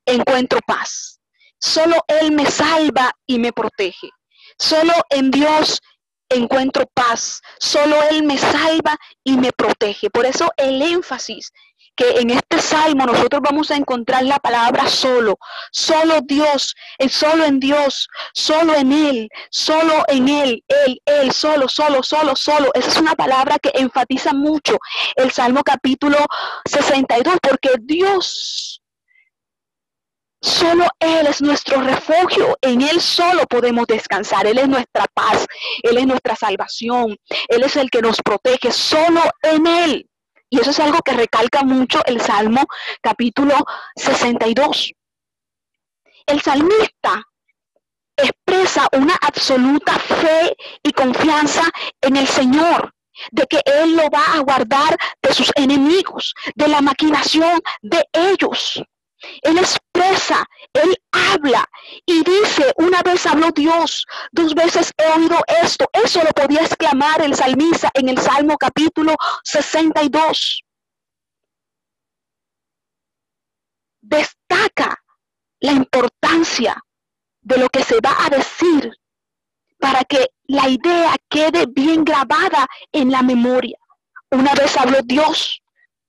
encuentro paz. Solo Él me salva y me protege. Solo en Dios encuentro paz. Solo Él me salva y me protege. Por eso el énfasis que en este salmo nosotros vamos a encontrar la palabra solo, solo Dios, el solo en Dios, solo en Él, solo en Él, Él, Él, solo, solo, solo, solo. Esa es una palabra que enfatiza mucho el Salmo capítulo 62, porque Dios Solo Él es nuestro refugio, en Él solo podemos descansar, Él es nuestra paz, Él es nuestra salvación, Él es el que nos protege, solo en Él. Y eso es algo que recalca mucho el Salmo capítulo 62. El salmista expresa una absoluta fe y confianza en el Señor, de que Él lo va a guardar de sus enemigos, de la maquinación de ellos. Él expresa, Él habla y dice, una vez habló Dios, dos veces he oído esto. Eso lo podía exclamar el salmista en el Salmo capítulo 62. Destaca la importancia de lo que se va a decir para que la idea quede bien grabada en la memoria. Una vez habló Dios,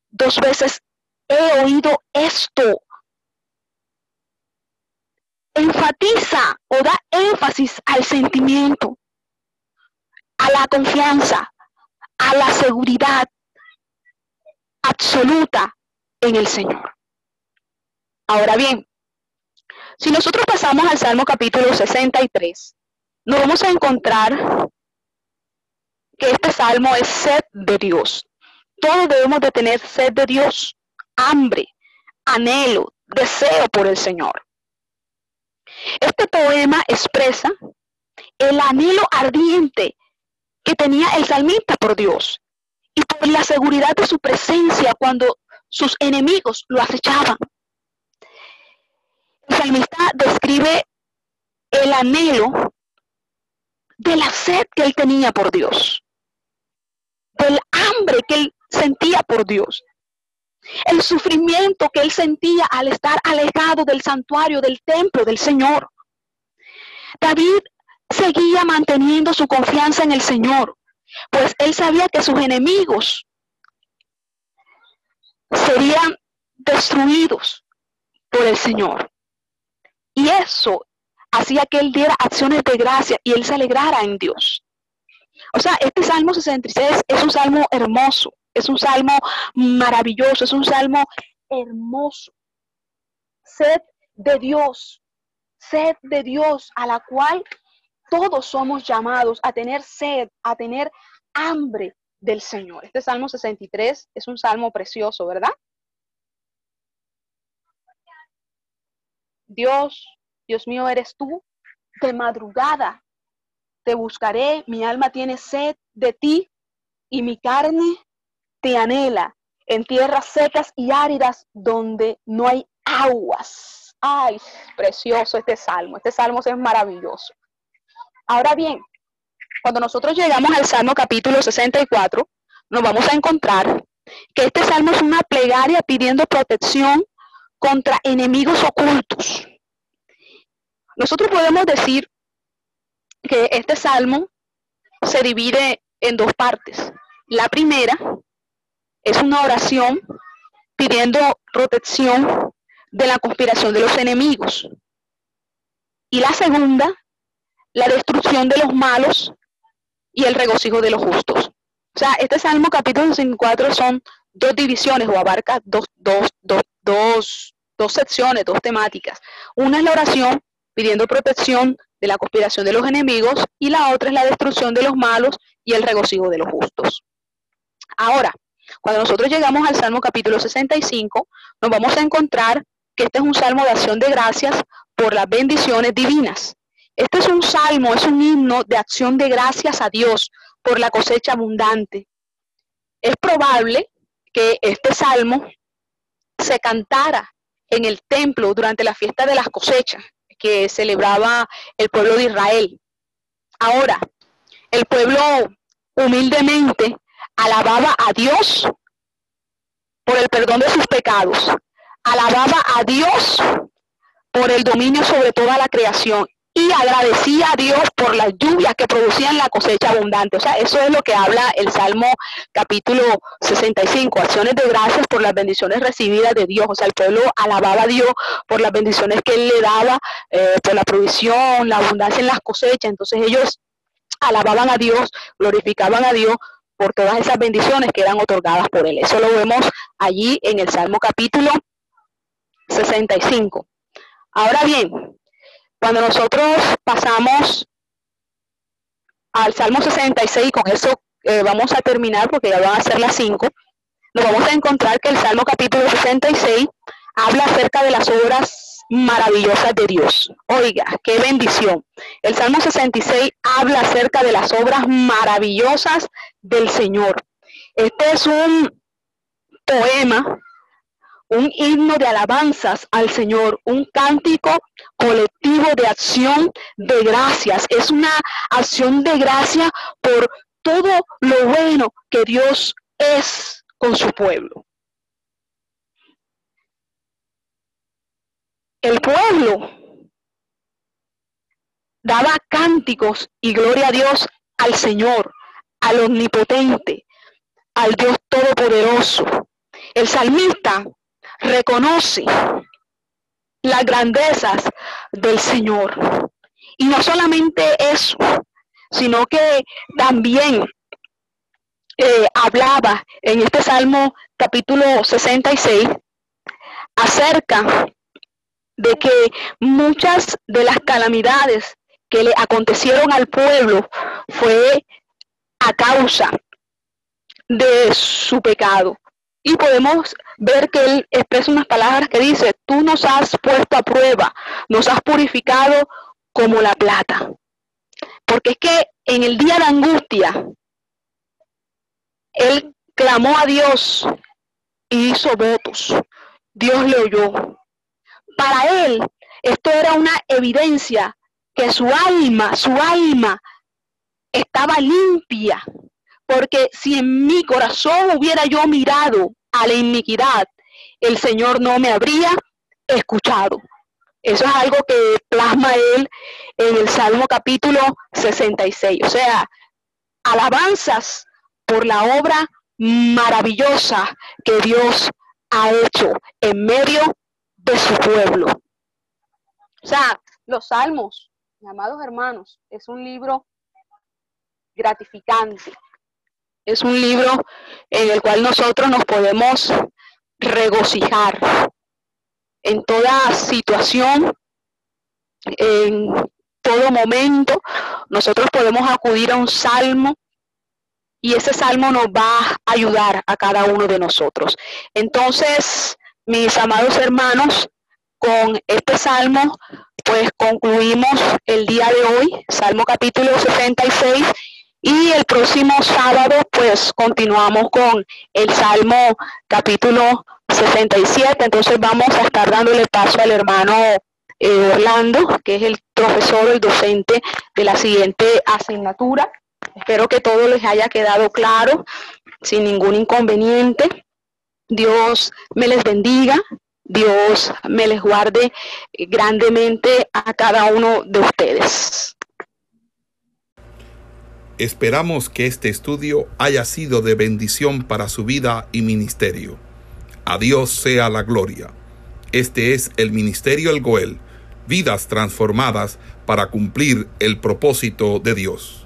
dos veces he oído esto enfatiza o da énfasis al sentimiento, a la confianza, a la seguridad absoluta en el Señor. Ahora bien, si nosotros pasamos al Salmo capítulo 63, nos vamos a encontrar que este salmo es sed de Dios. Todos debemos de tener sed de Dios, hambre, anhelo, deseo por el Señor. Este poema expresa el anhelo ardiente que tenía el salmista por Dios y por la seguridad de su presencia cuando sus enemigos lo acechaban. El salmista describe el anhelo de la sed que él tenía por Dios, del hambre que él sentía por Dios, el sufrimiento que él sentía al estar alejado del santuario, del templo del Señor. David seguía manteniendo su confianza en el Señor, pues él sabía que sus enemigos serían destruidos por el Señor. Y eso hacía que él diera acciones de gracia y él se alegrara en Dios. O sea, este Salmo 66 es un salmo hermoso, es un salmo maravilloso, es un salmo hermoso. Sed de Dios, sed de Dios a la cual todos somos llamados a tener sed, a tener hambre del Señor. Este Salmo 63 es un salmo precioso, ¿verdad? Dios, Dios mío, eres tú. De madrugada te buscaré, mi alma tiene sed de ti y mi carne te anhela en tierras secas y áridas donde no hay aguas. Ay, precioso este salmo. Este salmo es maravilloso. Ahora bien, cuando nosotros llegamos al Salmo capítulo 64, nos vamos a encontrar que este salmo es una plegaria pidiendo protección contra enemigos ocultos. Nosotros podemos decir que este salmo se divide en dos partes. La primera es una oración pidiendo protección de la conspiración de los enemigos. Y la segunda la destrucción de los malos y el regocijo de los justos. O sea, este Salmo capítulo 54 son dos divisiones o abarca dos, dos, dos, dos, dos secciones, dos temáticas. Una es la oración pidiendo protección de la conspiración de los enemigos y la otra es la destrucción de los malos y el regocijo de los justos. Ahora, cuando nosotros llegamos al Salmo capítulo 65, nos vamos a encontrar que este es un salmo de acción de gracias por las bendiciones divinas. Este es un salmo, es un himno de acción de gracias a Dios por la cosecha abundante. Es probable que este salmo se cantara en el templo durante la fiesta de las cosechas que celebraba el pueblo de Israel. Ahora, el pueblo humildemente alababa a Dios por el perdón de sus pecados, alababa a Dios por el dominio sobre toda la creación y agradecía a Dios por las lluvias que producían la cosecha abundante. O sea, eso es lo que habla el Salmo capítulo 65, acciones de gracias por las bendiciones recibidas de Dios. O sea, el pueblo alababa a Dios por las bendiciones que Él le daba, eh, por la provisión, la abundancia en las cosechas. Entonces ellos alababan a Dios, glorificaban a Dios por todas esas bendiciones que eran otorgadas por Él. Eso lo vemos allí en el Salmo capítulo 65. Ahora bien, cuando nosotros pasamos al Salmo 66, con eso eh, vamos a terminar porque ya van a ser las 5, nos vamos a encontrar que el Salmo capítulo 66 habla acerca de las obras maravillosas de Dios. Oiga, qué bendición. El Salmo 66 habla acerca de las obras maravillosas del Señor. Este es un poema un himno de alabanzas al Señor, un cántico colectivo de acción de gracias. Es una acción de gracia por todo lo bueno que Dios es con su pueblo. El pueblo daba cánticos y gloria a Dios al Señor, al Omnipotente, al Dios Todopoderoso. El salmista reconoce las grandezas del Señor. Y no solamente eso, sino que también eh, hablaba en este Salmo capítulo 66 acerca de que muchas de las calamidades que le acontecieron al pueblo fue a causa de su pecado. Y podemos ver que él expresa unas palabras que dice, tú nos has puesto a prueba, nos has purificado como la plata. Porque es que en el día de angustia, él clamó a Dios y hizo votos. Dios le oyó. Para él, esto era una evidencia que su alma, su alma estaba limpia, porque si en mi corazón hubiera yo mirado a la iniquidad, el Señor no me habría escuchado. Eso es algo que plasma él en el Salmo capítulo 66. O sea, alabanzas por la obra maravillosa que Dios ha hecho en medio de su pueblo. O sea, los salmos, amados hermanos, es un libro gratificante. Es un libro en el cual nosotros nos podemos regocijar en toda situación, en todo momento. Nosotros podemos acudir a un salmo y ese salmo nos va a ayudar a cada uno de nosotros. Entonces, mis amados hermanos, con este salmo, pues concluimos el día de hoy, Salmo capítulo 66, y el próximo sábado, pues continuamos con el Salmo capítulo 67. Entonces vamos a estar dándole paso al hermano eh, Orlando, que es el profesor, el docente de la siguiente asignatura. Espero que todo les haya quedado claro, sin ningún inconveniente. Dios me les bendiga, Dios me les guarde grandemente a cada uno de ustedes. Esperamos que este estudio haya sido de bendición para su vida y ministerio. A Dios sea la gloria. Este es el Ministerio El Goel, vidas transformadas para cumplir el propósito de Dios.